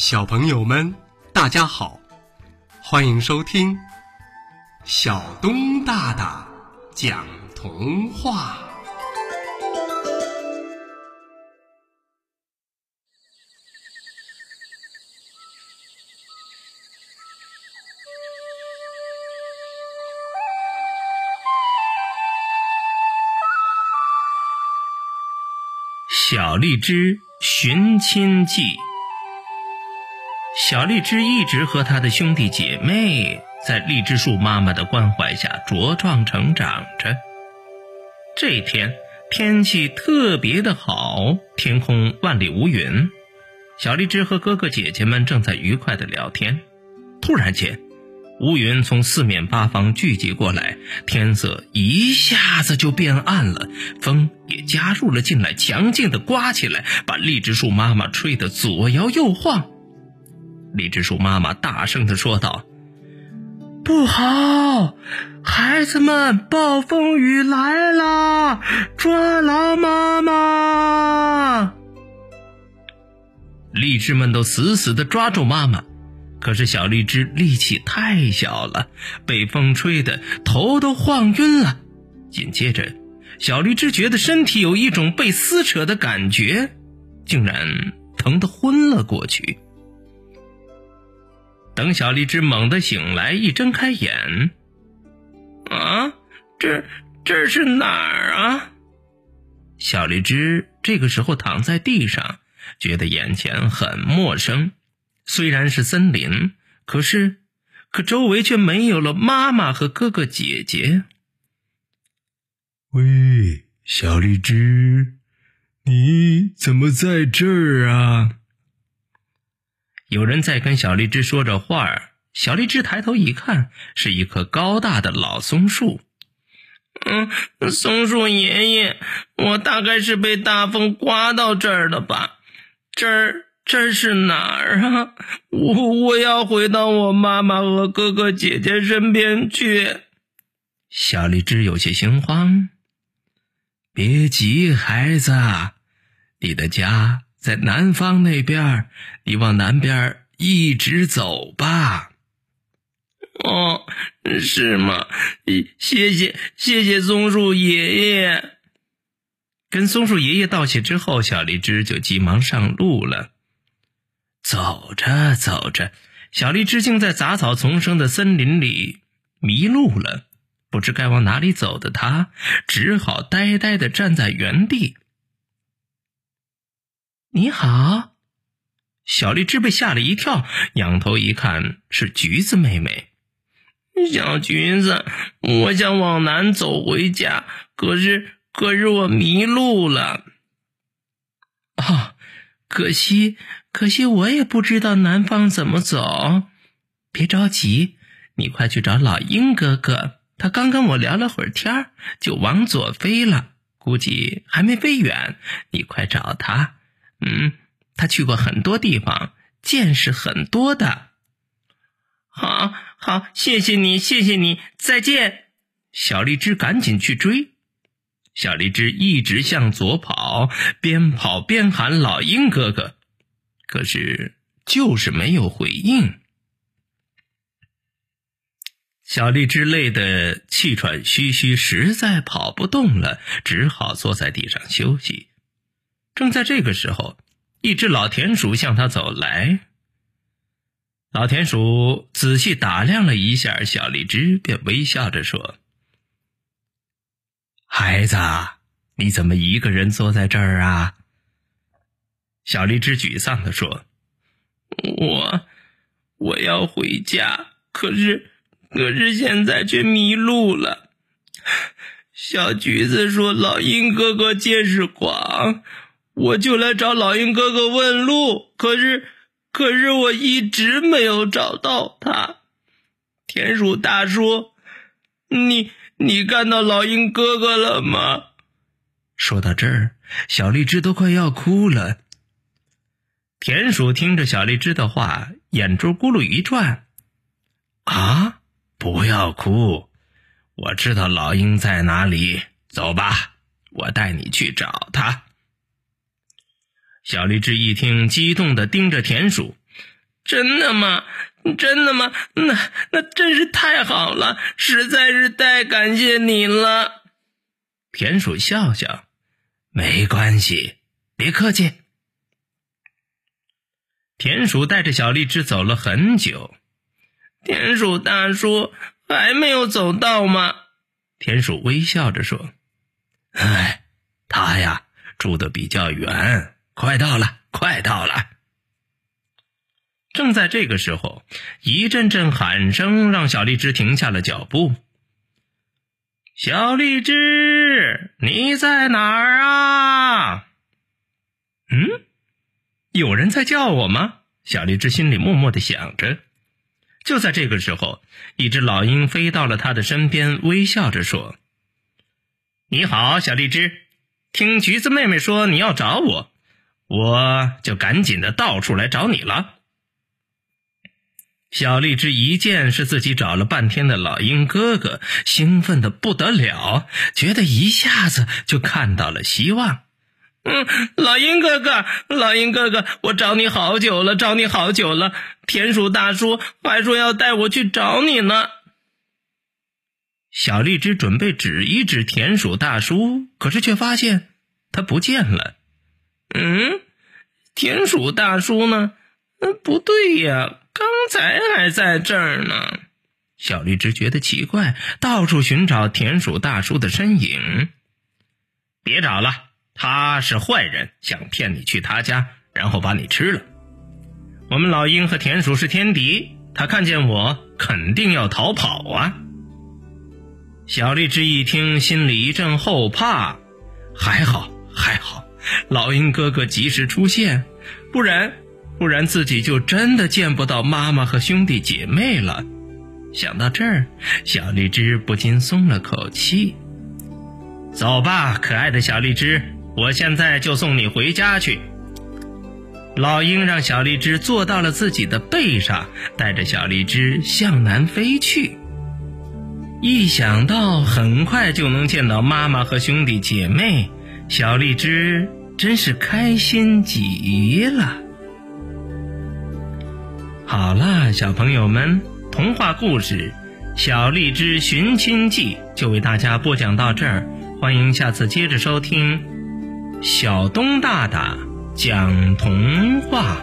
小朋友们，大家好，欢迎收听小东大大讲童话。小荔枝寻亲记。小荔枝一直和他的兄弟姐妹在荔枝树妈妈的关怀下茁壮成长着。这天天气特别的好，天空万里无云。小荔枝和哥哥姐姐们正在愉快的聊天，突然间，乌云从四面八方聚集过来，天色一下子就变暗了，风也加入了进来，强劲的刮起来，把荔枝树妈妈吹得左摇右晃。荔枝树妈妈大声的说道：“不好，孩子们，暴风雨来了，抓牢妈妈！”荔枝们都死死的抓住妈妈，可是小荔枝力气太小了，被风吹得头都晃晕了。紧接着，小荔枝觉得身体有一种被撕扯的感觉，竟然疼得昏了过去。等小荔枝猛地醒来，一睁开眼，啊，这这是哪儿啊？小荔枝这个时候躺在地上，觉得眼前很陌生。虽然是森林，可是可周围却没有了妈妈和哥哥姐姐。喂，小荔枝，你怎么在这儿啊？有人在跟小荔枝说着话儿，小荔枝抬头一看，是一棵高大的老松树。嗯，松树爷爷，我大概是被大风刮到这儿了吧？这儿这是哪儿啊？我我要回到我妈妈和哥哥姐姐身边去。小荔枝有些心慌。别急，孩子，你的家。在南方那边，你往南边一直走吧。哦，是吗？谢谢谢谢松树爷爷。跟松树爷爷道谢之后，小荔枝就急忙上路了。走着走着，小荔枝竟在杂草丛生的森林里迷路了，不知该往哪里走的他，只好呆呆的站在原地。你好，小荔枝被吓了一跳，仰头一看是橘子妹妹。小橘子，我想往南走回家，可是可是我迷路了。啊，可惜可惜，我也不知道南方怎么走。别着急，你快去找老鹰哥哥，他刚跟我聊了会儿天就往左飞了，估计还没飞远。你快找他。嗯，他去过很多地方，见识很多的。好，好，谢谢你，谢谢你，再见。小荔枝赶紧去追。小荔枝一直向左跑，边跑边喊“老鹰哥哥”，可是就是没有回应。小荔枝累得气喘吁吁，实在跑不动了，只好坐在地上休息。正在这个时候，一只老田鼠向他走来。老田鼠仔细打量了一下小荔枝，便微笑着说：“孩子，你怎么一个人坐在这儿啊？”小荔枝沮丧地说：“我我要回家，可是可是现在却迷路了。小橘子说，老鹰哥哥见识广。”我就来找老鹰哥哥问路，可是，可是我一直没有找到他。田鼠大叔，你你看到老鹰哥哥了吗？说到这儿，小荔枝都快要哭了。田鼠听着小荔枝的话，眼珠咕噜一转，啊，不要哭，我知道老鹰在哪里，走吧，我带你去找他。小荔枝一听，激动的盯着田鼠。真的吗？真的吗？那那真是太好了，实在是太感谢你了。田鼠笑笑，没关系，别客气。田鼠带着小荔枝走了很久，田鼠大叔还没有走到吗？田鼠微笑着说：“哎，他呀住的比较远，快到了，快到了。”正在这个时候，一阵阵喊声让小荔枝停下了脚步。小荔枝，你在哪儿啊？嗯，有人在叫我吗？小荔枝心里默默的想着。就在这个时候，一只老鹰飞到了他的身边，微笑着说：“你好，小荔枝，听橘子妹妹说你要找我，我就赶紧的到处来找你了。”小荔枝一见是自己找了半天的老鹰哥哥，兴奋的不得了，觉得一下子就看到了希望。嗯，老鹰哥哥，老鹰哥哥，我找你好久了，找你好久了。田鼠大叔还说要带我去找你呢。小荔枝准备指一指田鼠大叔，可是却发现他不见了。嗯，田鼠大叔呢？嗯，不对呀。刚才还在这儿呢，小荔枝觉得奇怪，到处寻找田鼠大叔的身影。别找了，他是坏人，想骗你去他家，然后把你吃了。我们老鹰和田鼠是天敌，他看见我肯定要逃跑啊！小荔枝一听，心里一阵后怕。还好，还好，老鹰哥哥及时出现，不然。不然自己就真的见不到妈妈和兄弟姐妹了。想到这儿，小荔枝不禁松了口气。走吧，可爱的小荔枝，我现在就送你回家去。老鹰让小荔枝坐到了自己的背上，带着小荔枝向南飞去。一想到很快就能见到妈妈和兄弟姐妹，小荔枝真是开心极了。好啦，小朋友们，童话故事《小荔枝寻亲记》就为大家播讲到这儿，欢迎下次接着收听小东大大讲童话。